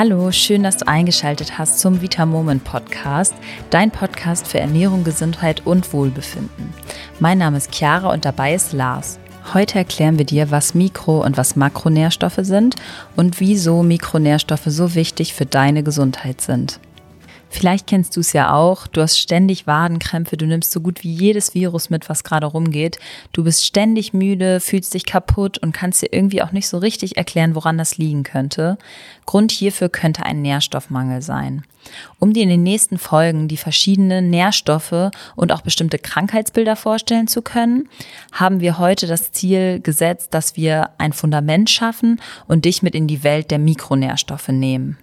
Hallo, schön, dass du eingeschaltet hast zum Vita Moment Podcast, dein Podcast für Ernährung, Gesundheit und Wohlbefinden. Mein Name ist Chiara und dabei ist Lars. Heute erklären wir dir, was Mikro- und was Makronährstoffe sind und wieso Mikronährstoffe so wichtig für deine Gesundheit sind. Vielleicht kennst du es ja auch. Du hast ständig Wadenkrämpfe, du nimmst so gut wie jedes Virus mit, was gerade rumgeht. Du bist ständig müde, fühlst dich kaputt und kannst dir irgendwie auch nicht so richtig erklären, woran das liegen könnte. Grund hierfür könnte ein Nährstoffmangel sein. Um dir in den nächsten Folgen die verschiedenen Nährstoffe und auch bestimmte Krankheitsbilder vorstellen zu können, haben wir heute das Ziel gesetzt, dass wir ein Fundament schaffen und dich mit in die Welt der Mikronährstoffe nehmen.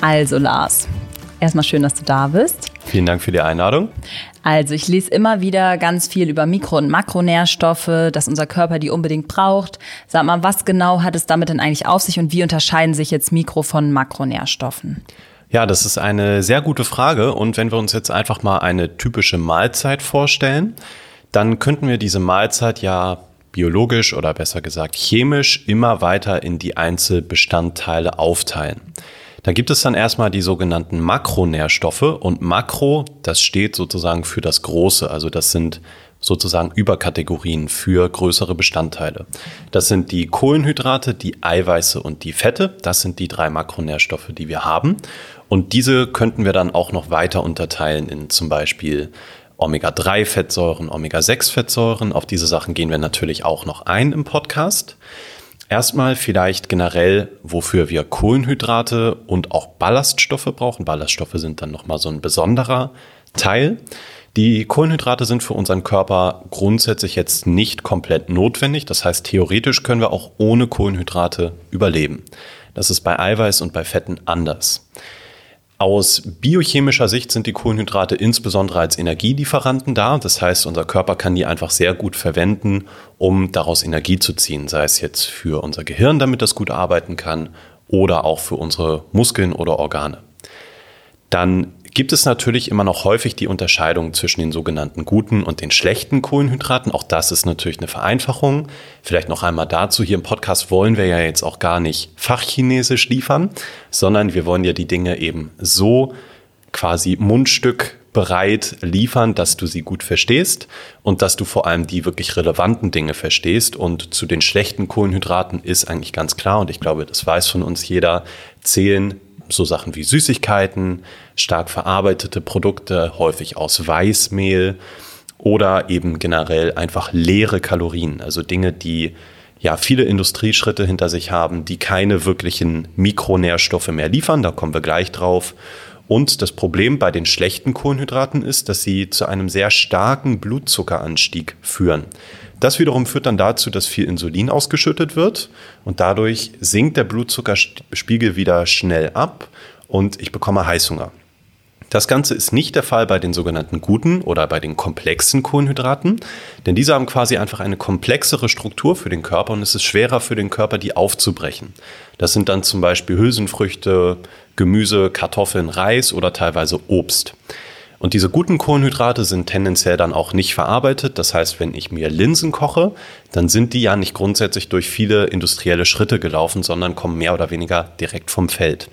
Also Lars, erstmal schön, dass du da bist. Vielen Dank für die Einladung. Also ich lese immer wieder ganz viel über Mikro- und Makronährstoffe, dass unser Körper die unbedingt braucht. Sag mal, was genau hat es damit denn eigentlich auf sich und wie unterscheiden sich jetzt Mikro- von Makronährstoffen? Ja, das ist eine sehr gute Frage. Und wenn wir uns jetzt einfach mal eine typische Mahlzeit vorstellen, dann könnten wir diese Mahlzeit ja biologisch oder besser gesagt chemisch immer weiter in die Einzelbestandteile aufteilen. Da gibt es dann erstmal die sogenannten Makronährstoffe und Makro, das steht sozusagen für das Große, also das sind sozusagen Überkategorien für größere Bestandteile. Das sind die Kohlenhydrate, die Eiweiße und die Fette. Das sind die drei Makronährstoffe, die wir haben. Und diese könnten wir dann auch noch weiter unterteilen in zum Beispiel Omega-3-Fettsäuren, Omega-6-Fettsäuren. Auf diese Sachen gehen wir natürlich auch noch ein im Podcast. Erstmal vielleicht generell, wofür wir Kohlenhydrate und auch Ballaststoffe brauchen. Ballaststoffe sind dann nochmal so ein besonderer Teil. Die Kohlenhydrate sind für unseren Körper grundsätzlich jetzt nicht komplett notwendig. Das heißt, theoretisch können wir auch ohne Kohlenhydrate überleben. Das ist bei Eiweiß und bei Fetten anders. Aus biochemischer Sicht sind die Kohlenhydrate insbesondere als Energielieferanten da. Das heißt, unser Körper kann die einfach sehr gut verwenden, um daraus Energie zu ziehen. Sei es jetzt für unser Gehirn, damit das gut arbeiten kann, oder auch für unsere Muskeln oder Organe. Dann gibt es natürlich immer noch häufig die Unterscheidung zwischen den sogenannten guten und den schlechten Kohlenhydraten. Auch das ist natürlich eine Vereinfachung. Vielleicht noch einmal dazu. Hier im Podcast wollen wir ja jetzt auch gar nicht fachchinesisch liefern, sondern wir wollen ja die Dinge eben so quasi Mundstück bereit liefern, dass du sie gut verstehst und dass du vor allem die wirklich relevanten Dinge verstehst. Und zu den schlechten Kohlenhydraten ist eigentlich ganz klar, und ich glaube, das weiß von uns jeder, zählen so Sachen wie Süßigkeiten, stark verarbeitete Produkte, häufig aus Weißmehl oder eben generell einfach leere Kalorien, also Dinge, die ja viele Industrieschritte hinter sich haben, die keine wirklichen Mikronährstoffe mehr liefern, da kommen wir gleich drauf. Und das Problem bei den schlechten Kohlenhydraten ist, dass sie zu einem sehr starken Blutzuckeranstieg führen. Das wiederum führt dann dazu, dass viel Insulin ausgeschüttet wird und dadurch sinkt der Blutzuckerspiegel wieder schnell ab und ich bekomme Heißhunger. Das Ganze ist nicht der Fall bei den sogenannten guten oder bei den komplexen Kohlenhydraten, denn diese haben quasi einfach eine komplexere Struktur für den Körper und es ist schwerer für den Körper, die aufzubrechen. Das sind dann zum Beispiel Hülsenfrüchte, Gemüse, Kartoffeln, Reis oder teilweise Obst. Und diese guten Kohlenhydrate sind tendenziell dann auch nicht verarbeitet. Das heißt, wenn ich mir Linsen koche, dann sind die ja nicht grundsätzlich durch viele industrielle Schritte gelaufen, sondern kommen mehr oder weniger direkt vom Feld.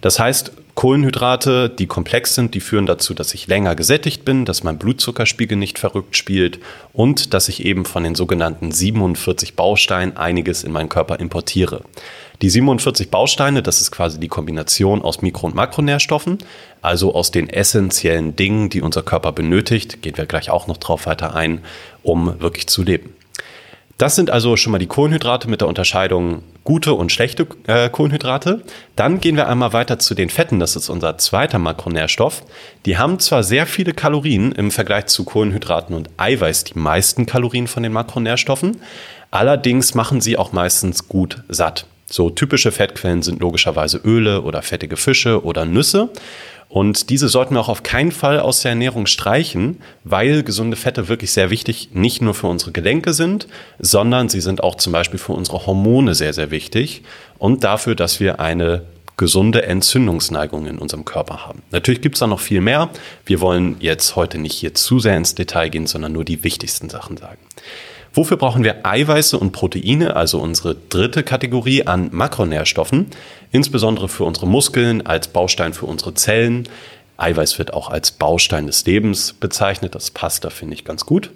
Das heißt, Kohlenhydrate, die komplex sind, die führen dazu, dass ich länger gesättigt bin, dass mein Blutzuckerspiegel nicht verrückt spielt und dass ich eben von den sogenannten 47 Bausteinen einiges in meinen Körper importiere. Die 47 Bausteine, das ist quasi die Kombination aus Mikro- und Makronährstoffen, also aus den essentiellen Dingen, die unser Körper benötigt, gehen wir gleich auch noch drauf weiter ein, um wirklich zu leben. Das sind also schon mal die Kohlenhydrate mit der Unterscheidung gute und schlechte äh, Kohlenhydrate. Dann gehen wir einmal weiter zu den Fetten. Das ist unser zweiter Makronährstoff. Die haben zwar sehr viele Kalorien im Vergleich zu Kohlenhydraten und Eiweiß, die meisten Kalorien von den Makronährstoffen. Allerdings machen sie auch meistens gut satt. So typische Fettquellen sind logischerweise Öle oder fettige Fische oder Nüsse. Und diese sollten wir auch auf keinen Fall aus der Ernährung streichen, weil gesunde Fette wirklich sehr wichtig nicht nur für unsere Gelenke sind, sondern sie sind auch zum Beispiel für unsere Hormone sehr, sehr wichtig und dafür, dass wir eine gesunde Entzündungsneigungen in unserem Körper haben. Natürlich gibt es da noch viel mehr. Wir wollen jetzt heute nicht hier zu sehr ins Detail gehen, sondern nur die wichtigsten Sachen sagen. Wofür brauchen wir Eiweiße und Proteine, also unsere dritte Kategorie an Makronährstoffen, insbesondere für unsere Muskeln, als Baustein für unsere Zellen. Eiweiß wird auch als Baustein des Lebens bezeichnet, das passt da, finde ich, ganz gut.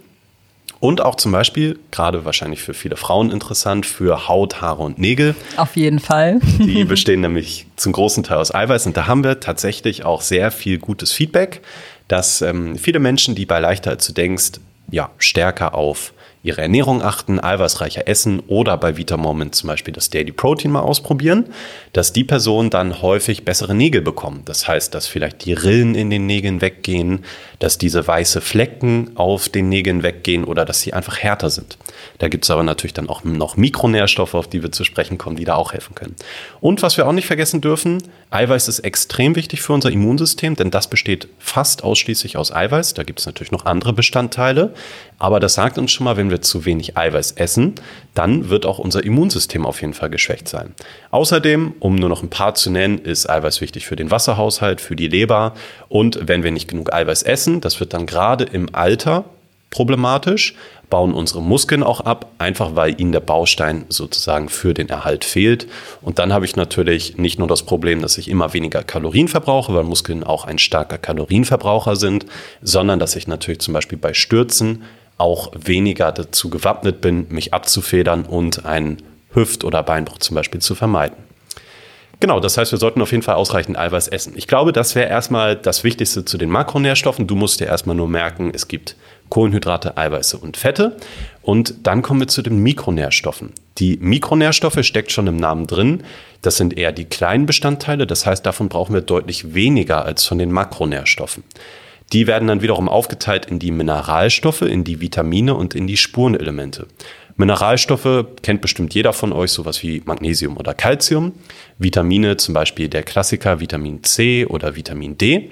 Und auch zum Beispiel, gerade wahrscheinlich für viele Frauen interessant, für Haut, Haare und Nägel. Auf jeden Fall. Die bestehen nämlich zum großen Teil aus Eiweiß. Und da haben wir tatsächlich auch sehr viel gutes Feedback, dass ähm, viele Menschen, die bei leichter als du denkst, ja, stärker auf ihre Ernährung achten, eiweißreicher essen oder bei Vitamoment zum Beispiel das Daily Protein mal ausprobieren, dass die Personen dann häufig bessere Nägel bekommen. Das heißt, dass vielleicht die Rillen in den Nägeln weggehen, dass diese weiße Flecken auf den Nägeln weggehen oder dass sie einfach härter sind. Da gibt es aber natürlich dann auch noch Mikronährstoffe, auf die wir zu sprechen kommen, die da auch helfen können. Und was wir auch nicht vergessen dürfen, Eiweiß ist extrem wichtig für unser Immunsystem, denn das besteht fast ausschließlich aus Eiweiß. Da gibt es natürlich noch andere Bestandteile. Aber das sagt uns schon mal, wenn wir zu wenig Eiweiß essen, dann wird auch unser Immunsystem auf jeden Fall geschwächt sein. Außerdem, um nur noch ein paar zu nennen, ist Eiweiß wichtig für den Wasserhaushalt, für die Leber. Und wenn wir nicht genug Eiweiß essen, das wird dann gerade im Alter problematisch, bauen unsere Muskeln auch ab, einfach weil ihnen der Baustein sozusagen für den Erhalt fehlt. Und dann habe ich natürlich nicht nur das Problem, dass ich immer weniger Kalorien verbrauche, weil Muskeln auch ein starker Kalorienverbraucher sind, sondern dass ich natürlich zum Beispiel bei Stürzen auch weniger dazu gewappnet bin, mich abzufedern und einen Hüft- oder Beinbruch zum Beispiel zu vermeiden. Genau, das heißt, wir sollten auf jeden Fall ausreichend Eiweiß essen. Ich glaube, das wäre erstmal das Wichtigste zu den Makronährstoffen. Du musst dir erstmal nur merken, es gibt Kohlenhydrate, Eiweiße und Fette. Und dann kommen wir zu den Mikronährstoffen. Die Mikronährstoffe steckt schon im Namen drin. Das sind eher die kleinen Bestandteile. Das heißt, davon brauchen wir deutlich weniger als von den Makronährstoffen. Die werden dann wiederum aufgeteilt in die Mineralstoffe, in die Vitamine und in die Spurenelemente. Mineralstoffe kennt bestimmt jeder von euch, sowas wie Magnesium oder Calcium. Vitamine, zum Beispiel der Klassiker Vitamin C oder Vitamin D.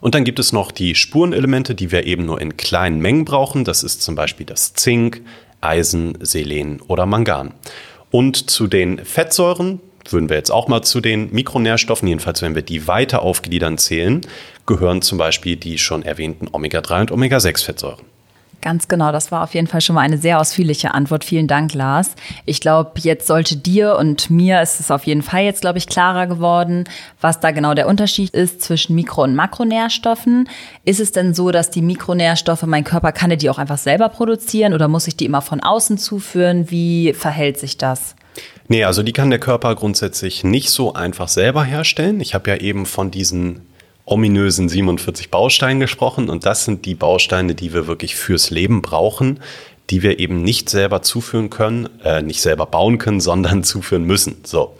Und dann gibt es noch die Spurenelemente, die wir eben nur in kleinen Mengen brauchen. Das ist zum Beispiel das Zink, Eisen, Selen oder Mangan. Und zu den Fettsäuren würden wir jetzt auch mal zu den Mikronährstoffen, jedenfalls wenn wir die weiter aufgliedern zählen, gehören zum Beispiel die schon erwähnten Omega-3 und Omega-6-Fettsäuren. Ganz genau, das war auf jeden Fall schon mal eine sehr ausführliche Antwort. Vielen Dank, Lars. Ich glaube, jetzt sollte dir und mir ist es auf jeden Fall jetzt, glaube ich, klarer geworden, was da genau der Unterschied ist zwischen Mikro- und Makronährstoffen. Ist es denn so, dass die Mikronährstoffe, mein Körper kann die auch einfach selber produzieren oder muss ich die immer von außen zuführen? Wie verhält sich das? Nee, also die kann der Körper grundsätzlich nicht so einfach selber herstellen. Ich habe ja eben von diesen ominösen 47 Bausteinen gesprochen und das sind die Bausteine, die wir wirklich fürs Leben brauchen, die wir eben nicht selber zuführen können, äh, nicht selber bauen können, sondern zuführen müssen. So.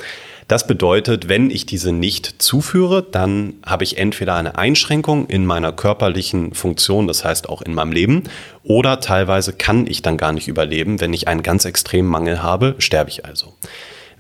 Das bedeutet, wenn ich diese nicht zuführe, dann habe ich entweder eine Einschränkung in meiner körperlichen Funktion, das heißt auch in meinem Leben, oder teilweise kann ich dann gar nicht überleben. Wenn ich einen ganz extremen Mangel habe, sterbe ich also.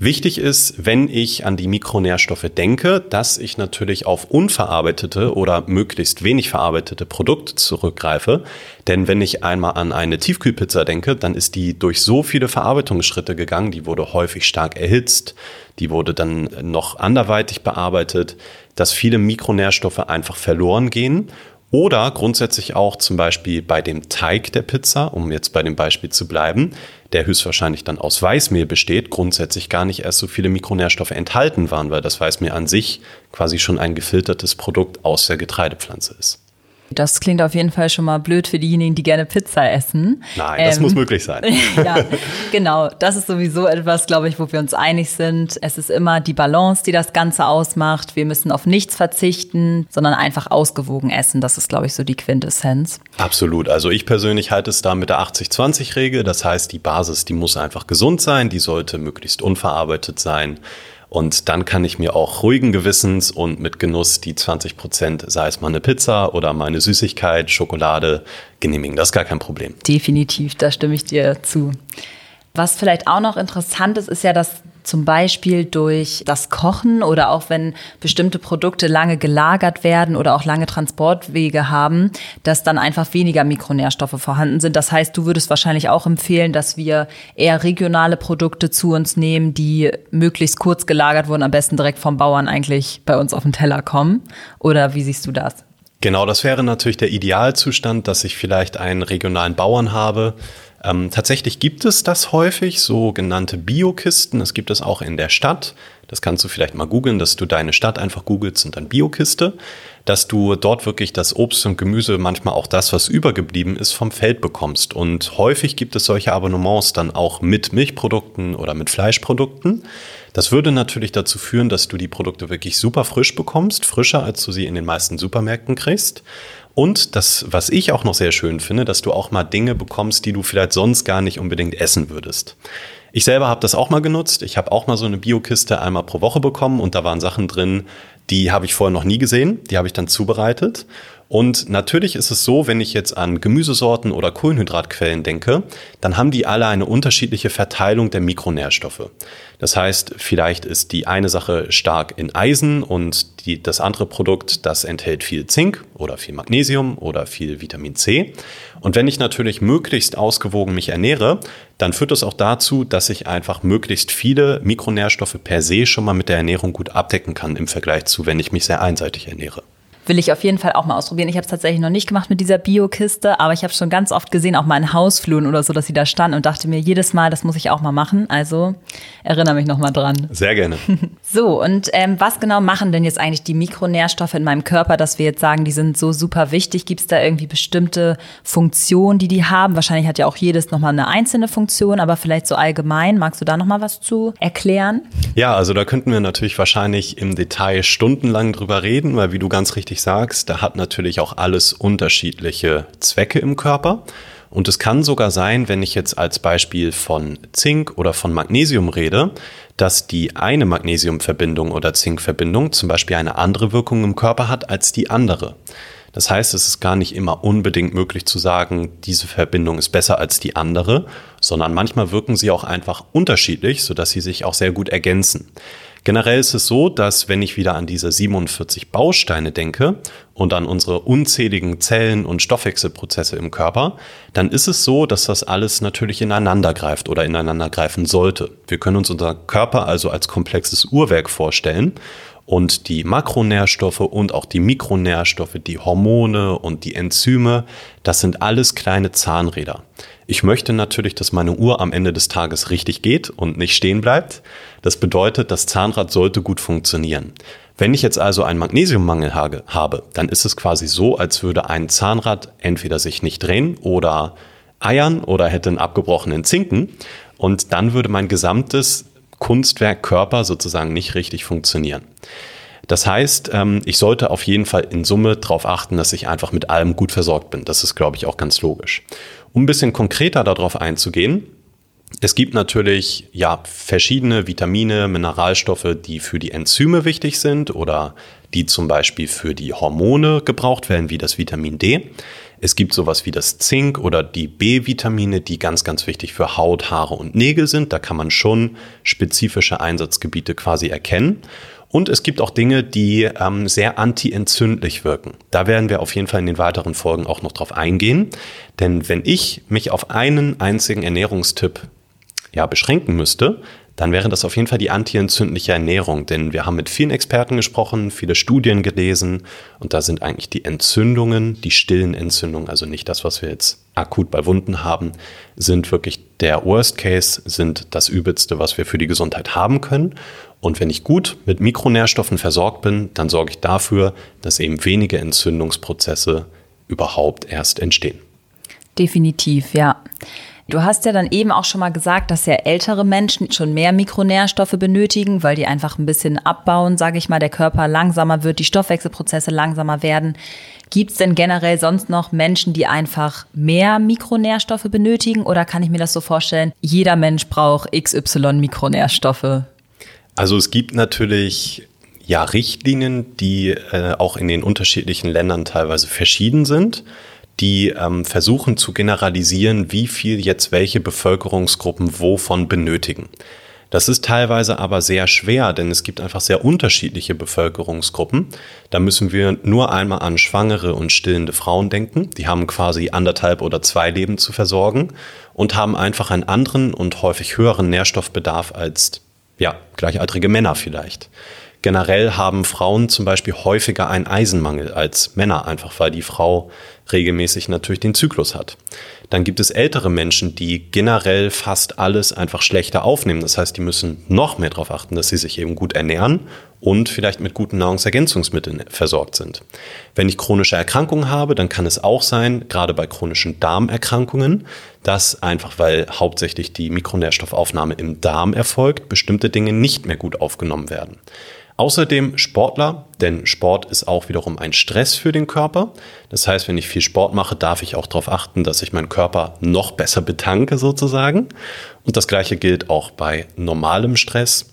Wichtig ist, wenn ich an die Mikronährstoffe denke, dass ich natürlich auf unverarbeitete oder möglichst wenig verarbeitete Produkte zurückgreife. Denn wenn ich einmal an eine Tiefkühlpizza denke, dann ist die durch so viele Verarbeitungsschritte gegangen, die wurde häufig stark erhitzt, die wurde dann noch anderweitig bearbeitet, dass viele Mikronährstoffe einfach verloren gehen oder grundsätzlich auch zum Beispiel bei dem Teig der Pizza, um jetzt bei dem Beispiel zu bleiben, der höchstwahrscheinlich dann aus Weißmehl besteht, grundsätzlich gar nicht erst so viele Mikronährstoffe enthalten waren, weil das Weißmehl an sich quasi schon ein gefiltertes Produkt aus der Getreidepflanze ist. Das klingt auf jeden Fall schon mal blöd für diejenigen, die gerne Pizza essen. Nein, das ähm, muss möglich sein. ja, genau. Das ist sowieso etwas, glaube ich, wo wir uns einig sind. Es ist immer die Balance, die das Ganze ausmacht. Wir müssen auf nichts verzichten, sondern einfach ausgewogen essen. Das ist, glaube ich, so die Quintessenz. Absolut. Also ich persönlich halte es da mit der 80-20-Regel. Das heißt, die Basis, die muss einfach gesund sein. Die sollte möglichst unverarbeitet sein. Und dann kann ich mir auch ruhigen Gewissens und mit Genuss die 20 Prozent, sei es mal eine Pizza oder meine Süßigkeit, Schokolade, genehmigen. Das ist gar kein Problem. Definitiv, da stimme ich dir zu. Was vielleicht auch noch interessant ist, ist ja, dass zum Beispiel durch das Kochen oder auch wenn bestimmte Produkte lange gelagert werden oder auch lange Transportwege haben, dass dann einfach weniger Mikronährstoffe vorhanden sind. Das heißt, du würdest wahrscheinlich auch empfehlen, dass wir eher regionale Produkte zu uns nehmen, die möglichst kurz gelagert wurden, am besten direkt vom Bauern eigentlich bei uns auf den Teller kommen. Oder wie siehst du das? Genau, das wäre natürlich der Idealzustand, dass ich vielleicht einen regionalen Bauern habe, ähm, tatsächlich gibt es das häufig, sogenannte Biokisten. Das gibt es auch in der Stadt. Das kannst du vielleicht mal googeln, dass du deine Stadt einfach googelst und dann Biokiste, dass du dort wirklich das Obst und Gemüse, manchmal auch das, was übergeblieben ist, vom Feld bekommst. Und häufig gibt es solche Abonnements dann auch mit Milchprodukten oder mit Fleischprodukten. Das würde natürlich dazu führen, dass du die Produkte wirklich super frisch bekommst, frischer als du sie in den meisten Supermärkten kriegst. Und das, was ich auch noch sehr schön finde, dass du auch mal Dinge bekommst, die du vielleicht sonst gar nicht unbedingt essen würdest. Ich selber habe das auch mal genutzt. Ich habe auch mal so eine Biokiste einmal pro Woche bekommen und da waren Sachen drin, die habe ich vorher noch nie gesehen. Die habe ich dann zubereitet und natürlich ist es so, wenn ich jetzt an Gemüsesorten oder Kohlenhydratquellen denke, dann haben die alle eine unterschiedliche Verteilung der Mikronährstoffe. Das heißt, vielleicht ist die eine Sache stark in Eisen und die, das andere Produkt, das enthält viel Zink oder viel Magnesium oder viel Vitamin C. Und wenn ich natürlich möglichst ausgewogen mich ernähre, dann führt das auch dazu, dass ich einfach möglichst viele Mikronährstoffe per se schon mal mit der Ernährung gut abdecken kann im Vergleich zu, wenn ich mich sehr einseitig ernähre will ich auf jeden Fall auch mal ausprobieren. Ich habe es tatsächlich noch nicht gemacht mit dieser Biokiste, aber ich habe schon ganz oft gesehen, auch mal in Hausfluren oder so, dass sie da stand und dachte mir jedes Mal, das muss ich auch mal machen. Also erinnere mich noch mal dran. Sehr gerne. So, und ähm, was genau machen denn jetzt eigentlich die Mikronährstoffe in meinem Körper, dass wir jetzt sagen, die sind so super wichtig? Gibt es da irgendwie bestimmte Funktionen, die die haben? Wahrscheinlich hat ja auch jedes nochmal eine einzelne Funktion, aber vielleicht so allgemein. Magst du da nochmal was zu erklären? Ja, also da könnten wir natürlich wahrscheinlich im Detail stundenlang drüber reden, weil wie du ganz richtig richtig sagst, da hat natürlich auch alles unterschiedliche Zwecke im Körper. Und es kann sogar sein, wenn ich jetzt als Beispiel von Zink oder von Magnesium rede, dass die eine Magnesiumverbindung oder Zinkverbindung zum Beispiel eine andere Wirkung im Körper hat als die andere. Das heißt, es ist gar nicht immer unbedingt möglich zu sagen, diese Verbindung ist besser als die andere, sondern manchmal wirken sie auch einfach unterschiedlich, sodass sie sich auch sehr gut ergänzen. Generell ist es so, dass wenn ich wieder an diese 47 Bausteine denke und an unsere unzähligen Zellen und Stoffwechselprozesse im Körper, dann ist es so, dass das alles natürlich ineinander greift oder ineinander greifen sollte. Wir können uns unser Körper also als komplexes Uhrwerk vorstellen und die Makronährstoffe und auch die Mikronährstoffe, die Hormone und die Enzyme, das sind alles kleine Zahnräder. Ich möchte natürlich, dass meine Uhr am Ende des Tages richtig geht und nicht stehen bleibt. Das bedeutet, das Zahnrad sollte gut funktionieren. Wenn ich jetzt also einen Magnesiummangel habe, dann ist es quasi so, als würde ein Zahnrad entweder sich nicht drehen oder eiern oder hätte einen abgebrochenen Zinken. Und dann würde mein gesamtes Kunstwerk Körper sozusagen nicht richtig funktionieren. Das heißt, ähm, ich sollte auf jeden Fall in Summe darauf achten, dass ich einfach mit allem gut versorgt bin. Das ist, glaube ich, auch ganz logisch. Um ein bisschen konkreter darauf einzugehen, es gibt natürlich ja verschiedene Vitamine, Mineralstoffe, die für die Enzyme wichtig sind oder die zum Beispiel für die Hormone gebraucht werden, wie das Vitamin D. Es gibt sowas wie das Zink oder die B-Vitamine, die ganz, ganz wichtig für Haut, Haare und Nägel sind. Da kann man schon spezifische Einsatzgebiete quasi erkennen. Und es gibt auch Dinge, die ähm, sehr antientzündlich wirken. Da werden wir auf jeden Fall in den weiteren Folgen auch noch drauf eingehen. Denn wenn ich mich auf einen einzigen Ernährungstipp ja, beschränken müsste, dann wäre das auf jeden Fall die antientzündliche Ernährung. Denn wir haben mit vielen Experten gesprochen, viele Studien gelesen und da sind eigentlich die Entzündungen, die stillen Entzündungen, also nicht das, was wir jetzt akut bei Wunden haben, sind wirklich der Worst Case, sind das Übelste, was wir für die Gesundheit haben können. Und wenn ich gut mit Mikronährstoffen versorgt bin, dann sorge ich dafür, dass eben wenige Entzündungsprozesse überhaupt erst entstehen. Definitiv, ja. Du hast ja dann eben auch schon mal gesagt, dass ja ältere Menschen schon mehr Mikronährstoffe benötigen, weil die einfach ein bisschen abbauen, sage ich mal, der Körper langsamer wird, die Stoffwechselprozesse langsamer werden. Gibt es denn generell sonst noch Menschen, die einfach mehr Mikronährstoffe benötigen oder kann ich mir das so vorstellen, jeder Mensch braucht XY Mikronährstoffe? Also es gibt natürlich ja Richtlinien, die äh, auch in den unterschiedlichen Ländern teilweise verschieden sind. Die ähm, versuchen zu generalisieren, wie viel jetzt welche Bevölkerungsgruppen wovon benötigen. Das ist teilweise aber sehr schwer, denn es gibt einfach sehr unterschiedliche Bevölkerungsgruppen. Da müssen wir nur einmal an schwangere und stillende Frauen denken. Die haben quasi anderthalb oder zwei Leben zu versorgen und haben einfach einen anderen und häufig höheren Nährstoffbedarf als ja, gleichaltrige Männer vielleicht. Generell haben Frauen zum Beispiel häufiger einen Eisenmangel als Männer, einfach weil die Frau regelmäßig natürlich den Zyklus hat. Dann gibt es ältere Menschen, die generell fast alles einfach schlechter aufnehmen. Das heißt, die müssen noch mehr darauf achten, dass sie sich eben gut ernähren und vielleicht mit guten Nahrungsergänzungsmitteln versorgt sind. Wenn ich chronische Erkrankungen habe, dann kann es auch sein, gerade bei chronischen Darmerkrankungen, dass einfach weil hauptsächlich die Mikronährstoffaufnahme im Darm erfolgt, bestimmte Dinge nicht mehr gut aufgenommen werden. Außerdem Sportler, denn Sport ist auch wiederum ein Stress für den Körper. Das heißt, wenn ich viel Sport mache, darf ich auch darauf achten, dass ich meinen Körper noch besser betanke sozusagen. Und das gleiche gilt auch bei normalem Stress,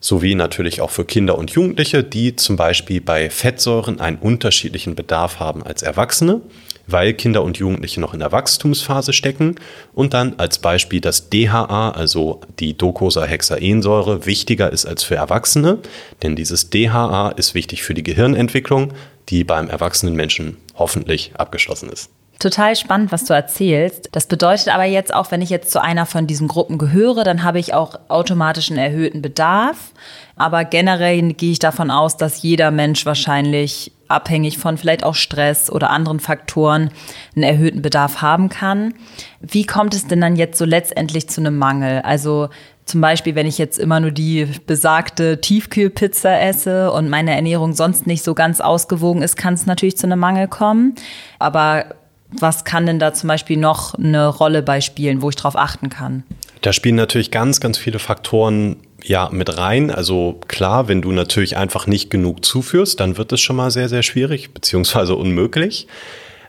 sowie natürlich auch für Kinder und Jugendliche, die zum Beispiel bei Fettsäuren einen unterschiedlichen Bedarf haben als Erwachsene weil Kinder und Jugendliche noch in der Wachstumsphase stecken und dann als Beispiel das DHA, also die Docosahexaensäure, wichtiger ist als für Erwachsene, denn dieses DHA ist wichtig für die Gehirnentwicklung, die beim erwachsenen Menschen hoffentlich abgeschlossen ist. Total spannend, was du erzählst. Das bedeutet aber jetzt auch, wenn ich jetzt zu einer von diesen Gruppen gehöre, dann habe ich auch automatisch einen erhöhten Bedarf. Aber generell gehe ich davon aus, dass jeder Mensch wahrscheinlich abhängig von vielleicht auch Stress oder anderen Faktoren einen erhöhten Bedarf haben kann. Wie kommt es denn dann jetzt so letztendlich zu einem Mangel? Also zum Beispiel, wenn ich jetzt immer nur die besagte Tiefkühlpizza esse und meine Ernährung sonst nicht so ganz ausgewogen ist, kann es natürlich zu einem Mangel kommen. Aber was kann denn da zum Beispiel noch eine Rolle bei spielen, wo ich darauf achten kann? Da spielen natürlich ganz, ganz viele Faktoren ja mit rein. Also klar, wenn du natürlich einfach nicht genug zuführst, dann wird es schon mal sehr, sehr schwierig, beziehungsweise unmöglich.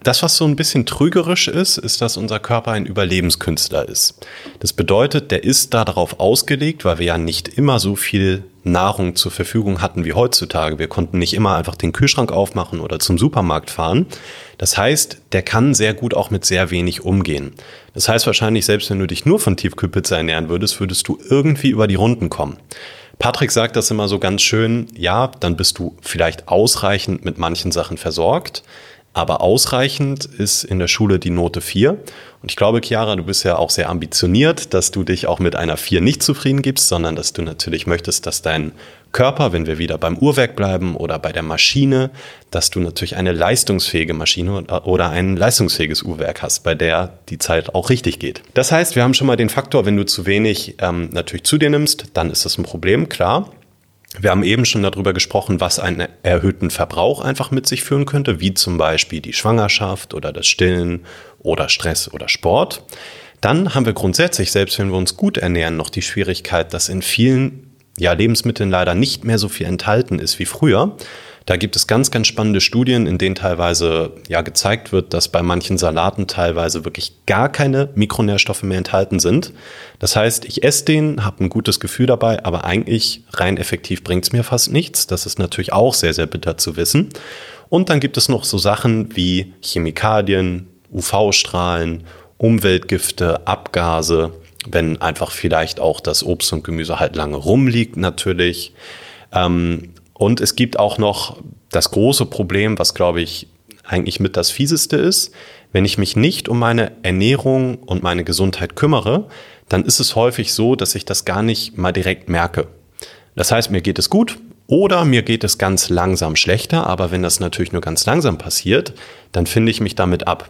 Das, was so ein bisschen trügerisch ist, ist, dass unser Körper ein Überlebenskünstler ist. Das bedeutet, der ist da darauf ausgelegt, weil wir ja nicht immer so viel Nahrung zur Verfügung hatten wie heutzutage. Wir konnten nicht immer einfach den Kühlschrank aufmachen oder zum Supermarkt fahren. Das heißt, der kann sehr gut auch mit sehr wenig umgehen. Das heißt wahrscheinlich, selbst wenn du dich nur von Tiefkühlpizza ernähren würdest, würdest du irgendwie über die Runden kommen. Patrick sagt das immer so ganz schön, ja, dann bist du vielleicht ausreichend mit manchen Sachen versorgt, aber ausreichend ist in der Schule die Note 4. Und ich glaube, Chiara, du bist ja auch sehr ambitioniert, dass du dich auch mit einer 4 nicht zufrieden gibst, sondern dass du natürlich möchtest, dass dein Körper, wenn wir wieder beim Uhrwerk bleiben oder bei der Maschine, dass du natürlich eine leistungsfähige Maschine oder ein leistungsfähiges Uhrwerk hast, bei der die Zeit auch richtig geht. Das heißt, wir haben schon mal den Faktor, wenn du zu wenig ähm, natürlich zu dir nimmst, dann ist das ein Problem, klar. Wir haben eben schon darüber gesprochen, was einen erhöhten Verbrauch einfach mit sich führen könnte, wie zum Beispiel die Schwangerschaft oder das Stillen oder Stress oder Sport. Dann haben wir grundsätzlich, selbst wenn wir uns gut ernähren, noch die Schwierigkeit, dass in vielen ja, Lebensmitteln leider nicht mehr so viel enthalten ist wie früher. Da gibt es ganz, ganz spannende Studien, in denen teilweise ja gezeigt wird, dass bei manchen Salaten teilweise wirklich gar keine Mikronährstoffe mehr enthalten sind. Das heißt, ich esse den, habe ein gutes Gefühl dabei, aber eigentlich rein effektiv bringt es mir fast nichts. Das ist natürlich auch sehr, sehr bitter zu wissen. Und dann gibt es noch so Sachen wie Chemikalien, UV-Strahlen, Umweltgifte, Abgase, wenn einfach vielleicht auch das Obst und Gemüse halt lange rumliegt natürlich. Ähm, und es gibt auch noch das große Problem, was glaube ich eigentlich mit das fieseste ist. Wenn ich mich nicht um meine Ernährung und meine Gesundheit kümmere, dann ist es häufig so, dass ich das gar nicht mal direkt merke. Das heißt, mir geht es gut oder mir geht es ganz langsam schlechter, aber wenn das natürlich nur ganz langsam passiert, dann finde ich mich damit ab.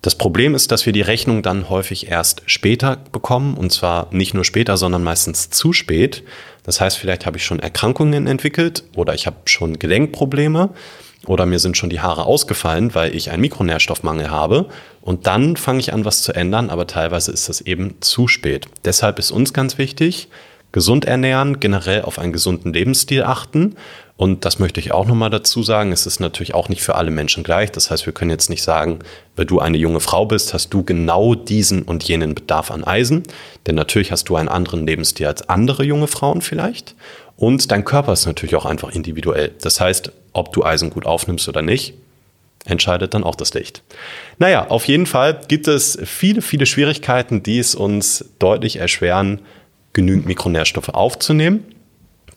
Das Problem ist, dass wir die Rechnung dann häufig erst später bekommen und zwar nicht nur später, sondern meistens zu spät. Das heißt, vielleicht habe ich schon Erkrankungen entwickelt oder ich habe schon Gelenkprobleme oder mir sind schon die Haare ausgefallen, weil ich einen Mikronährstoffmangel habe. Und dann fange ich an, was zu ändern, aber teilweise ist das eben zu spät. Deshalb ist uns ganz wichtig, gesund ernähren, generell auf einen gesunden Lebensstil achten und das möchte ich auch nochmal dazu sagen. Es ist natürlich auch nicht für alle Menschen gleich. Das heißt, wir können jetzt nicht sagen, weil du eine junge Frau bist, hast du genau diesen und jenen Bedarf an Eisen. Denn natürlich hast du einen anderen Lebensstil als andere junge Frauen vielleicht. Und dein Körper ist natürlich auch einfach individuell. Das heißt, ob du Eisen gut aufnimmst oder nicht, entscheidet dann auch das Licht. Naja, auf jeden Fall gibt es viele, viele Schwierigkeiten, die es uns deutlich erschweren, genügend Mikronährstoffe aufzunehmen.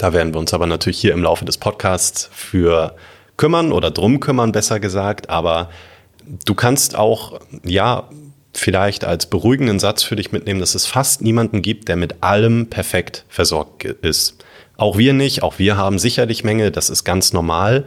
Da werden wir uns aber natürlich hier im Laufe des Podcasts für kümmern oder drum kümmern, besser gesagt. Aber du kannst auch, ja, vielleicht als beruhigenden Satz für dich mitnehmen, dass es fast niemanden gibt, der mit allem perfekt versorgt ist. Auch wir nicht, auch wir haben sicherlich Mängel, das ist ganz normal.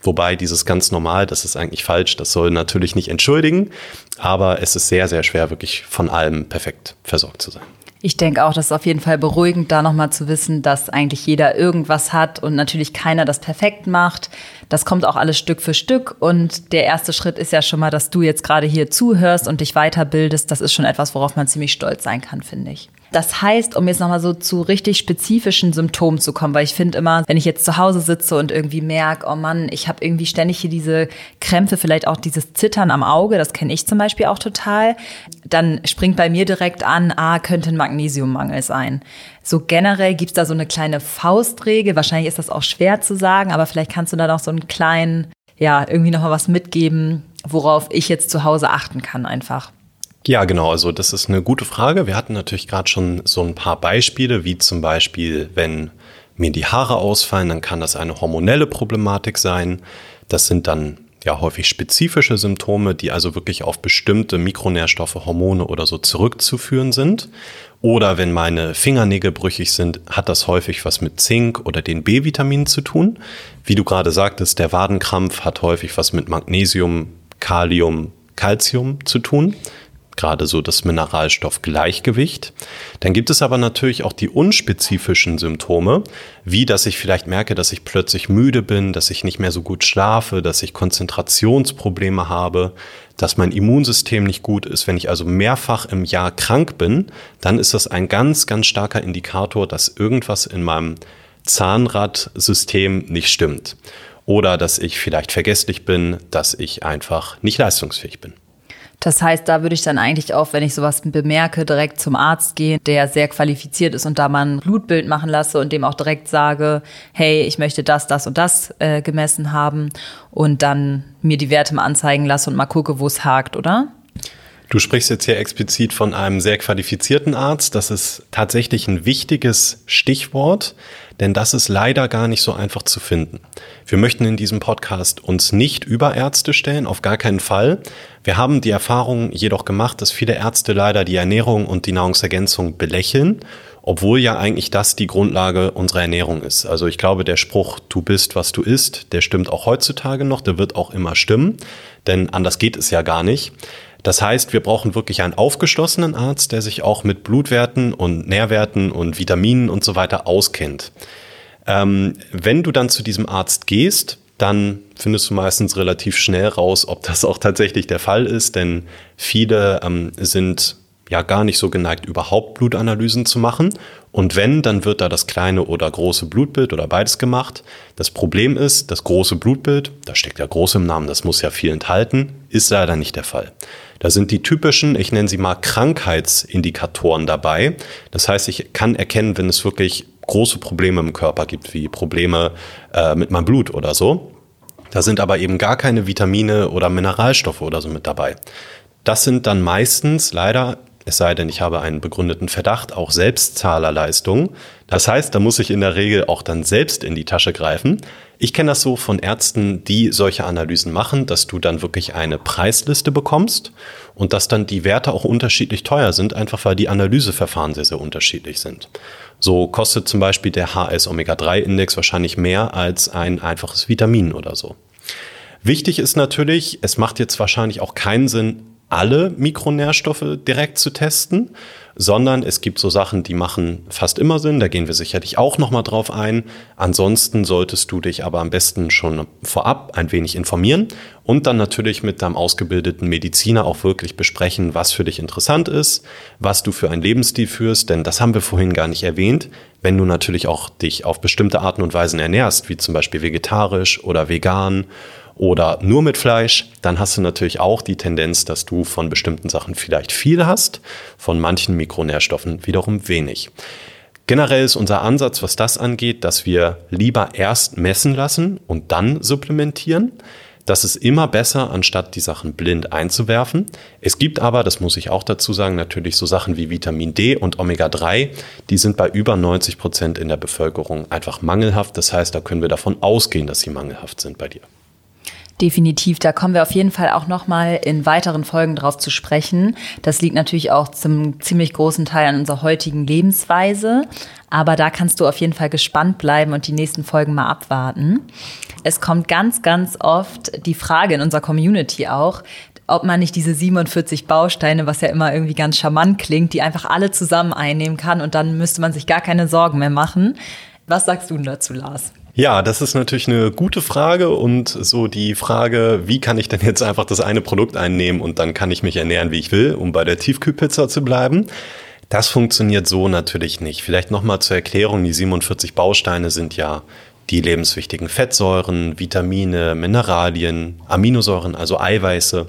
Wobei dieses ganz normal, das ist eigentlich falsch, das soll natürlich nicht entschuldigen, aber es ist sehr, sehr schwer, wirklich von allem perfekt versorgt zu sein. Ich denke auch, das ist auf jeden Fall beruhigend, da nochmal zu wissen, dass eigentlich jeder irgendwas hat und natürlich keiner das perfekt macht. Das kommt auch alles Stück für Stück. Und der erste Schritt ist ja schon mal, dass du jetzt gerade hier zuhörst und dich weiterbildest. Das ist schon etwas, worauf man ziemlich stolz sein kann, finde ich. Das heißt, um jetzt nochmal so zu richtig spezifischen Symptomen zu kommen, weil ich finde immer, wenn ich jetzt zu Hause sitze und irgendwie merke, oh Mann, ich habe irgendwie ständig hier diese Krämpfe, vielleicht auch dieses Zittern am Auge, das kenne ich zum Beispiel auch total, dann springt bei mir direkt an, ah, könnte ein Magnesiummangel sein. So generell gibt's da so eine kleine Faustregel, wahrscheinlich ist das auch schwer zu sagen, aber vielleicht kannst du da noch so einen kleinen, ja, irgendwie nochmal was mitgeben, worauf ich jetzt zu Hause achten kann einfach. Ja, genau. Also das ist eine gute Frage. Wir hatten natürlich gerade schon so ein paar Beispiele, wie zum Beispiel, wenn mir die Haare ausfallen, dann kann das eine hormonelle Problematik sein. Das sind dann ja häufig spezifische Symptome, die also wirklich auf bestimmte Mikronährstoffe, Hormone oder so zurückzuführen sind. Oder wenn meine Fingernägel brüchig sind, hat das häufig was mit Zink oder den B-Vitaminen zu tun. Wie du gerade sagtest, der Wadenkrampf hat häufig was mit Magnesium, Kalium, Calcium zu tun gerade so das Mineralstoffgleichgewicht. Dann gibt es aber natürlich auch die unspezifischen Symptome, wie dass ich vielleicht merke, dass ich plötzlich müde bin, dass ich nicht mehr so gut schlafe, dass ich Konzentrationsprobleme habe, dass mein Immunsystem nicht gut ist. Wenn ich also mehrfach im Jahr krank bin, dann ist das ein ganz, ganz starker Indikator, dass irgendwas in meinem Zahnradsystem nicht stimmt. Oder dass ich vielleicht vergesslich bin, dass ich einfach nicht leistungsfähig bin. Das heißt, da würde ich dann eigentlich auch, wenn ich sowas bemerke, direkt zum Arzt gehen, der sehr qualifiziert ist und da mal ein Blutbild machen lasse und dem auch direkt sage, hey, ich möchte das, das und das äh, gemessen haben und dann mir die Werte mal anzeigen lasse und mal gucke, wo es hakt, oder? Du sprichst jetzt hier explizit von einem sehr qualifizierten Arzt. Das ist tatsächlich ein wichtiges Stichwort, denn das ist leider gar nicht so einfach zu finden. Wir möchten in diesem Podcast uns nicht über Ärzte stellen, auf gar keinen Fall. Wir haben die Erfahrung jedoch gemacht, dass viele Ärzte leider die Ernährung und die Nahrungsergänzung belächeln, obwohl ja eigentlich das die Grundlage unserer Ernährung ist. Also ich glaube, der Spruch, du bist, was du isst, der stimmt auch heutzutage noch, der wird auch immer stimmen, denn anders geht es ja gar nicht. Das heißt, wir brauchen wirklich einen aufgeschlossenen Arzt, der sich auch mit Blutwerten und Nährwerten und Vitaminen und so weiter auskennt. Ähm, wenn du dann zu diesem Arzt gehst, dann findest du meistens relativ schnell raus, ob das auch tatsächlich der Fall ist, denn viele ähm, sind ja gar nicht so geneigt, überhaupt Blutanalysen zu machen. Und wenn, dann wird da das kleine oder große Blutbild oder beides gemacht. Das Problem ist, das große Blutbild, da steckt ja groß im Namen, das muss ja viel enthalten, ist leider nicht der Fall. Da sind die typischen, ich nenne sie mal Krankheitsindikatoren dabei. Das heißt, ich kann erkennen, wenn es wirklich große Probleme im Körper gibt, wie Probleme äh, mit meinem Blut oder so. Da sind aber eben gar keine Vitamine oder Mineralstoffe oder so mit dabei. Das sind dann meistens leider es sei denn, ich habe einen begründeten Verdacht, auch Selbstzahlerleistungen. Das heißt, da muss ich in der Regel auch dann selbst in die Tasche greifen. Ich kenne das so von Ärzten, die solche Analysen machen, dass du dann wirklich eine Preisliste bekommst und dass dann die Werte auch unterschiedlich teuer sind, einfach weil die Analyseverfahren sehr, sehr unterschiedlich sind. So kostet zum Beispiel der HS-Omega-3-Index wahrscheinlich mehr als ein einfaches Vitamin oder so. Wichtig ist natürlich, es macht jetzt wahrscheinlich auch keinen Sinn, alle Mikronährstoffe direkt zu testen, sondern es gibt so Sachen, die machen fast immer Sinn. Da gehen wir sicherlich auch nochmal drauf ein. Ansonsten solltest du dich aber am besten schon vorab ein wenig informieren und dann natürlich mit deinem ausgebildeten Mediziner auch wirklich besprechen, was für dich interessant ist, was du für einen Lebensstil führst, denn das haben wir vorhin gar nicht erwähnt. Wenn du natürlich auch dich auf bestimmte Arten und Weisen ernährst, wie zum Beispiel vegetarisch oder vegan oder nur mit Fleisch, dann hast du natürlich auch die Tendenz, dass du von bestimmten Sachen vielleicht viel hast, von manchen Mikronährstoffen wiederum wenig. Generell ist unser Ansatz, was das angeht, dass wir lieber erst messen lassen und dann supplementieren. Das ist immer besser, anstatt die Sachen blind einzuwerfen. Es gibt aber, das muss ich auch dazu sagen, natürlich so Sachen wie Vitamin D und Omega-3, die sind bei über 90 Prozent in der Bevölkerung einfach mangelhaft. Das heißt, da können wir davon ausgehen, dass sie mangelhaft sind bei dir. Definitiv, da kommen wir auf jeden Fall auch noch mal in weiteren Folgen drauf zu sprechen. Das liegt natürlich auch zum ziemlich großen Teil an unserer heutigen Lebensweise, aber da kannst du auf jeden Fall gespannt bleiben und die nächsten Folgen mal abwarten. Es kommt ganz, ganz oft die Frage in unserer Community auch, ob man nicht diese 47 Bausteine, was ja immer irgendwie ganz charmant klingt, die einfach alle zusammen einnehmen kann und dann müsste man sich gar keine Sorgen mehr machen. Was sagst du dazu, Lars? Ja, das ist natürlich eine gute Frage und so die Frage, wie kann ich denn jetzt einfach das eine Produkt einnehmen und dann kann ich mich ernähren, wie ich will, um bei der Tiefkühlpizza zu bleiben. Das funktioniert so natürlich nicht. Vielleicht nochmal zur Erklärung, die 47 Bausteine sind ja die lebenswichtigen Fettsäuren, Vitamine, Mineralien, Aminosäuren, also Eiweiße.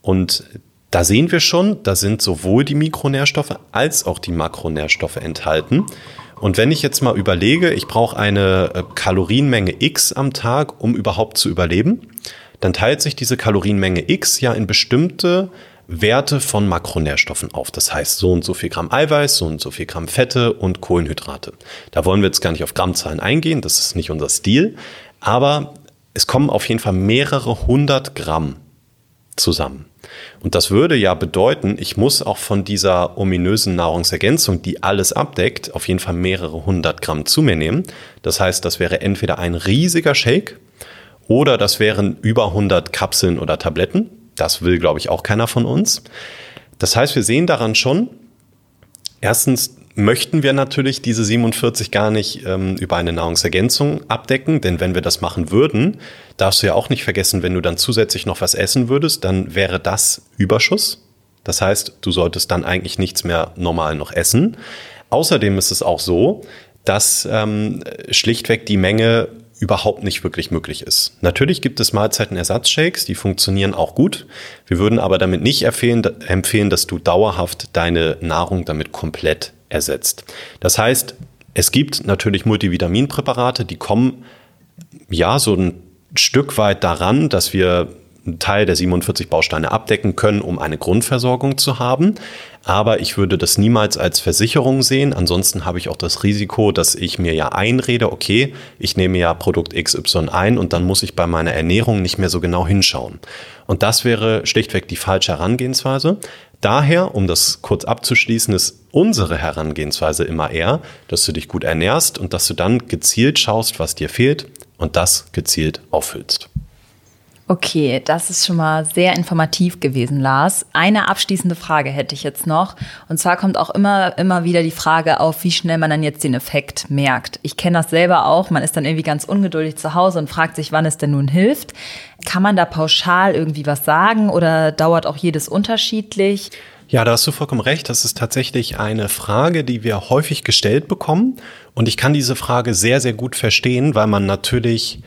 Und da sehen wir schon, da sind sowohl die Mikronährstoffe als auch die Makronährstoffe enthalten. Und wenn ich jetzt mal überlege, ich brauche eine äh, Kalorienmenge X am Tag, um überhaupt zu überleben, dann teilt sich diese Kalorienmenge X ja in bestimmte Werte von Makronährstoffen auf. Das heißt, so und so viel Gramm Eiweiß, so und so viel Gramm Fette und Kohlenhydrate. Da wollen wir jetzt gar nicht auf Grammzahlen eingehen, das ist nicht unser Stil. Aber es kommen auf jeden Fall mehrere hundert Gramm zusammen. Und das würde ja bedeuten, ich muss auch von dieser ominösen Nahrungsergänzung, die alles abdeckt, auf jeden Fall mehrere hundert Gramm zu mir nehmen. Das heißt, das wäre entweder ein riesiger Shake oder das wären über 100 Kapseln oder Tabletten. Das will, glaube ich, auch keiner von uns. Das heißt, wir sehen daran schon, erstens möchten wir natürlich diese 47 gar nicht ähm, über eine Nahrungsergänzung abdecken, denn wenn wir das machen würden, darfst du ja auch nicht vergessen, wenn du dann zusätzlich noch was essen würdest, dann wäre das Überschuss. Das heißt, du solltest dann eigentlich nichts mehr normal noch essen. Außerdem ist es auch so, dass ähm, schlichtweg die Menge überhaupt nicht wirklich möglich ist. Natürlich gibt es Mahlzeitenersatzshakes, die funktionieren auch gut. Wir würden aber damit nicht empfehlen, empfehlen, dass du dauerhaft deine Nahrung damit komplett ersetzt. Das heißt, es gibt natürlich Multivitaminpräparate, die kommen ja so ein Stück weit daran, dass wir einen Teil der 47 Bausteine abdecken können, um eine Grundversorgung zu haben. Aber ich würde das niemals als Versicherung sehen. Ansonsten habe ich auch das Risiko, dass ich mir ja einrede, okay, ich nehme ja Produkt XY ein und dann muss ich bei meiner Ernährung nicht mehr so genau hinschauen. Und das wäre schlichtweg die falsche Herangehensweise. Daher, um das kurz abzuschließen, ist unsere Herangehensweise immer eher, dass du dich gut ernährst und dass du dann gezielt schaust, was dir fehlt und das gezielt auffüllst. Okay, das ist schon mal sehr informativ gewesen, Lars. Eine abschließende Frage hätte ich jetzt noch. Und zwar kommt auch immer, immer wieder die Frage auf, wie schnell man dann jetzt den Effekt merkt. Ich kenne das selber auch. Man ist dann irgendwie ganz ungeduldig zu Hause und fragt sich, wann es denn nun hilft. Kann man da pauschal irgendwie was sagen oder dauert auch jedes unterschiedlich? Ja, da hast du vollkommen recht. Das ist tatsächlich eine Frage, die wir häufig gestellt bekommen. Und ich kann diese Frage sehr, sehr gut verstehen, weil man natürlich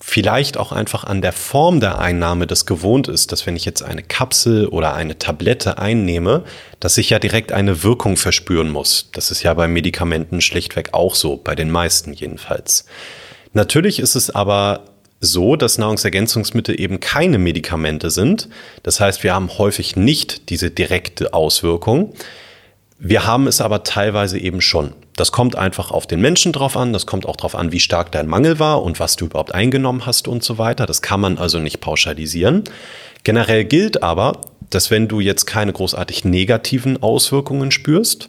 vielleicht auch einfach an der Form der Einnahme das gewohnt ist, dass wenn ich jetzt eine Kapsel oder eine Tablette einnehme, dass ich ja direkt eine Wirkung verspüren muss. Das ist ja bei Medikamenten schlichtweg auch so, bei den meisten jedenfalls. Natürlich ist es aber so, dass Nahrungsergänzungsmittel eben keine Medikamente sind. Das heißt, wir haben häufig nicht diese direkte Auswirkung. Wir haben es aber teilweise eben schon. Das kommt einfach auf den Menschen drauf an, das kommt auch drauf an, wie stark dein Mangel war und was du überhaupt eingenommen hast und so weiter. Das kann man also nicht pauschalisieren. Generell gilt aber, dass wenn du jetzt keine großartig negativen Auswirkungen spürst,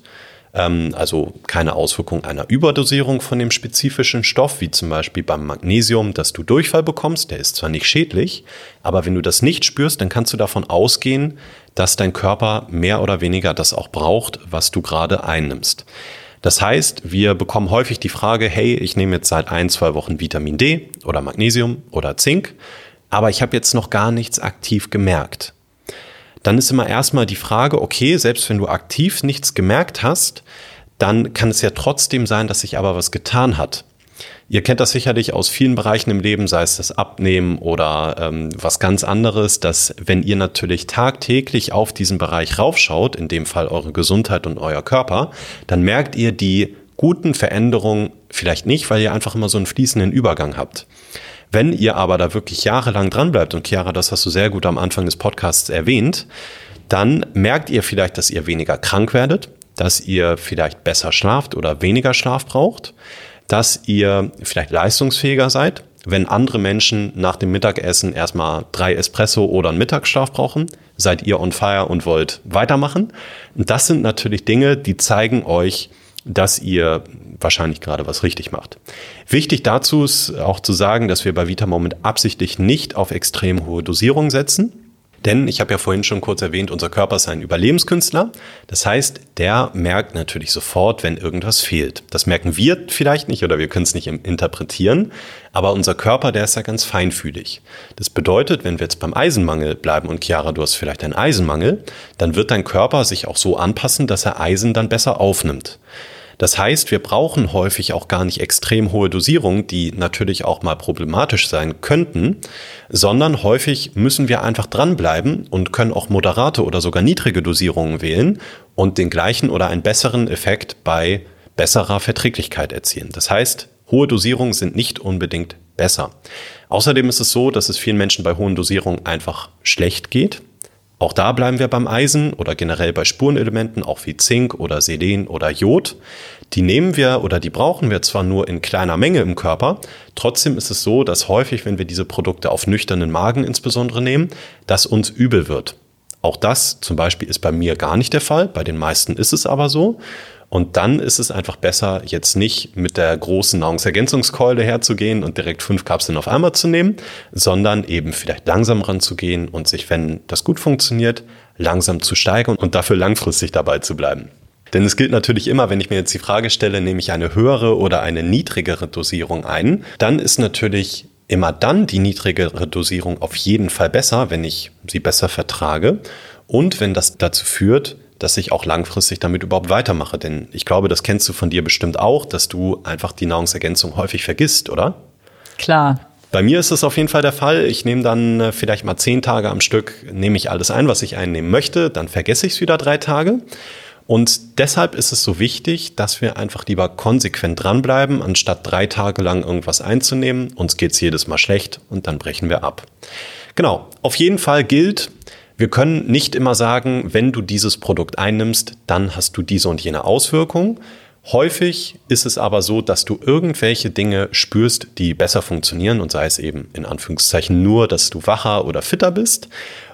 ähm, also keine Auswirkung einer Überdosierung von dem spezifischen Stoff, wie zum Beispiel beim Magnesium, dass du Durchfall bekommst, der ist zwar nicht schädlich, aber wenn du das nicht spürst, dann kannst du davon ausgehen, dass dein Körper mehr oder weniger das auch braucht, was du gerade einnimmst. Das heißt, wir bekommen häufig die Frage, hey, ich nehme jetzt seit ein, zwei Wochen Vitamin D oder Magnesium oder Zink, aber ich habe jetzt noch gar nichts aktiv gemerkt. Dann ist immer erstmal die Frage, okay, selbst wenn du aktiv nichts gemerkt hast, dann kann es ja trotzdem sein, dass sich aber was getan hat. Ihr kennt das sicherlich aus vielen Bereichen im Leben, sei es das Abnehmen oder ähm, was ganz anderes, dass wenn ihr natürlich tagtäglich auf diesen Bereich raufschaut, in dem Fall eure Gesundheit und euer Körper, dann merkt ihr die guten Veränderungen vielleicht nicht, weil ihr einfach immer so einen fließenden Übergang habt. Wenn ihr aber da wirklich jahrelang dran bleibt, und Chiara, das hast du sehr gut am Anfang des Podcasts erwähnt, dann merkt ihr vielleicht, dass ihr weniger krank werdet, dass ihr vielleicht besser schlaft oder weniger Schlaf braucht, dass ihr vielleicht leistungsfähiger seid, wenn andere Menschen nach dem Mittagessen erstmal drei Espresso oder einen Mittagsschlaf brauchen, seid ihr on fire und wollt weitermachen. Das sind natürlich Dinge, die zeigen euch, dass ihr wahrscheinlich gerade was richtig macht. Wichtig dazu ist auch zu sagen, dass wir bei Vitamoment absichtlich nicht auf extrem hohe Dosierung setzen. Denn ich habe ja vorhin schon kurz erwähnt, unser Körper ist ein Überlebenskünstler. Das heißt, der merkt natürlich sofort, wenn irgendwas fehlt. Das merken wir vielleicht nicht oder wir können es nicht interpretieren. Aber unser Körper, der ist ja ganz feinfühlig. Das bedeutet, wenn wir jetzt beim Eisenmangel bleiben und Chiara, du hast vielleicht einen Eisenmangel, dann wird dein Körper sich auch so anpassen, dass er Eisen dann besser aufnimmt. Das heißt, wir brauchen häufig auch gar nicht extrem hohe Dosierungen, die natürlich auch mal problematisch sein könnten, sondern häufig müssen wir einfach dranbleiben und können auch moderate oder sogar niedrige Dosierungen wählen und den gleichen oder einen besseren Effekt bei besserer Verträglichkeit erzielen. Das heißt, hohe Dosierungen sind nicht unbedingt besser. Außerdem ist es so, dass es vielen Menschen bei hohen Dosierungen einfach schlecht geht. Auch da bleiben wir beim Eisen oder generell bei Spurenelementen, auch wie Zink oder Selen oder Jod. Die nehmen wir oder die brauchen wir zwar nur in kleiner Menge im Körper, trotzdem ist es so, dass häufig, wenn wir diese Produkte auf nüchternen Magen insbesondere nehmen, dass uns übel wird. Auch das zum Beispiel ist bei mir gar nicht der Fall, bei den meisten ist es aber so. Und dann ist es einfach besser, jetzt nicht mit der großen Nahrungsergänzungskeule herzugehen und direkt fünf Kapseln auf einmal zu nehmen, sondern eben vielleicht langsam ranzugehen und sich, wenn das gut funktioniert, langsam zu steigern und dafür langfristig dabei zu bleiben. Denn es gilt natürlich immer, wenn ich mir jetzt die Frage stelle, nehme ich eine höhere oder eine niedrigere Dosierung ein, dann ist natürlich immer dann die niedrigere Dosierung auf jeden Fall besser, wenn ich sie besser vertrage und wenn das dazu führt, dass ich auch langfristig damit überhaupt weitermache. Denn ich glaube, das kennst du von dir bestimmt auch, dass du einfach die Nahrungsergänzung häufig vergisst, oder? Klar. Bei mir ist es auf jeden Fall der Fall. Ich nehme dann äh, vielleicht mal zehn Tage am Stück, nehme ich alles ein, was ich einnehmen möchte, dann vergesse ich es wieder drei Tage. Und deshalb ist es so wichtig, dass wir einfach lieber konsequent dranbleiben, anstatt drei Tage lang irgendwas einzunehmen. Uns geht's jedes Mal schlecht und dann brechen wir ab. Genau, auf jeden Fall gilt, wir können nicht immer sagen, wenn du dieses Produkt einnimmst, dann hast du diese und jene Auswirkung. Häufig ist es aber so, dass du irgendwelche Dinge spürst, die besser funktionieren und sei es eben in Anführungszeichen nur, dass du wacher oder fitter bist.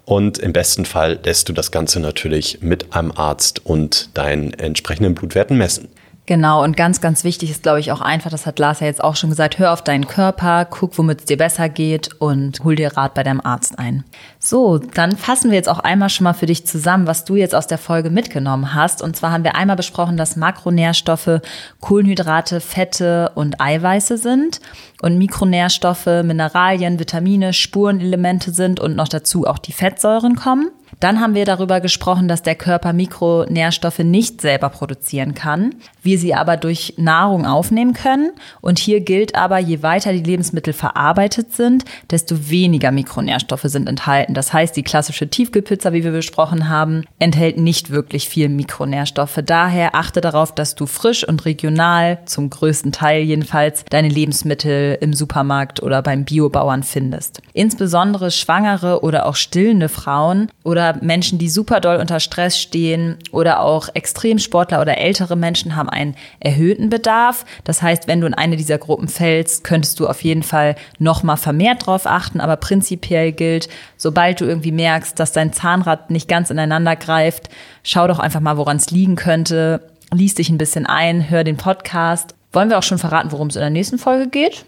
Und im besten Fall lässt du das Ganze natürlich mit einem Arzt und deinen entsprechenden Blutwerten messen. Genau, und ganz, ganz wichtig ist, glaube ich, auch einfach, das hat Lars ja jetzt auch schon gesagt, hör auf deinen Körper, guck, womit es dir besser geht und hol dir Rat bei deinem Arzt ein. So, dann fassen wir jetzt auch einmal schon mal für dich zusammen, was du jetzt aus der Folge mitgenommen hast. Und zwar haben wir einmal besprochen, dass Makronährstoffe Kohlenhydrate, Fette und Eiweiße sind und Mikronährstoffe, Mineralien, Vitamine, Spurenelemente sind und noch dazu auch die Fettsäuren kommen. Dann haben wir darüber gesprochen, dass der Körper Mikronährstoffe nicht selber produzieren kann, wir sie aber durch Nahrung aufnehmen können. Und hier gilt aber, je weiter die Lebensmittel verarbeitet sind, desto weniger Mikronährstoffe sind enthalten. Das heißt, die klassische Tiefkühlpizza, wie wir besprochen haben, enthält nicht wirklich viel Mikronährstoffe. Daher achte darauf, dass du frisch und regional, zum größten Teil jedenfalls, deine Lebensmittel im Supermarkt oder beim Biobauern findest. Insbesondere schwangere oder auch stillende Frauen oder Menschen, die super doll unter Stress stehen oder auch Extremsportler oder ältere Menschen haben einen erhöhten Bedarf. Das heißt, wenn du in eine dieser Gruppen fällst, könntest du auf jeden Fall noch mal vermehrt drauf achten. Aber prinzipiell gilt, sobald du irgendwie merkst, dass dein Zahnrad nicht ganz ineinander greift, schau doch einfach mal, woran es liegen könnte. Lies dich ein bisschen ein, hör den Podcast. Wollen wir auch schon verraten, worum es in der nächsten Folge geht?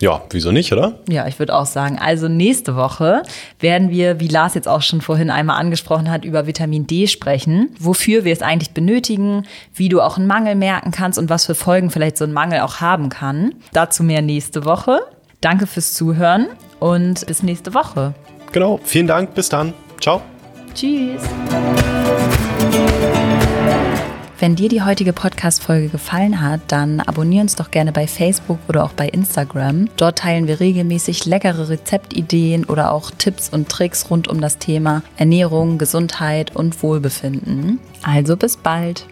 Ja, wieso nicht, oder? Ja, ich würde auch sagen. Also nächste Woche werden wir, wie Lars jetzt auch schon vorhin einmal angesprochen hat, über Vitamin D sprechen, wofür wir es eigentlich benötigen, wie du auch einen Mangel merken kannst und was für Folgen vielleicht so ein Mangel auch haben kann. Dazu mehr nächste Woche. Danke fürs Zuhören und bis nächste Woche. Genau, vielen Dank, bis dann. Ciao. Tschüss. Wenn dir die heutige Podcast-Folge gefallen hat, dann abonnier uns doch gerne bei Facebook oder auch bei Instagram. Dort teilen wir regelmäßig leckere Rezeptideen oder auch Tipps und Tricks rund um das Thema Ernährung, Gesundheit und Wohlbefinden. Also bis bald.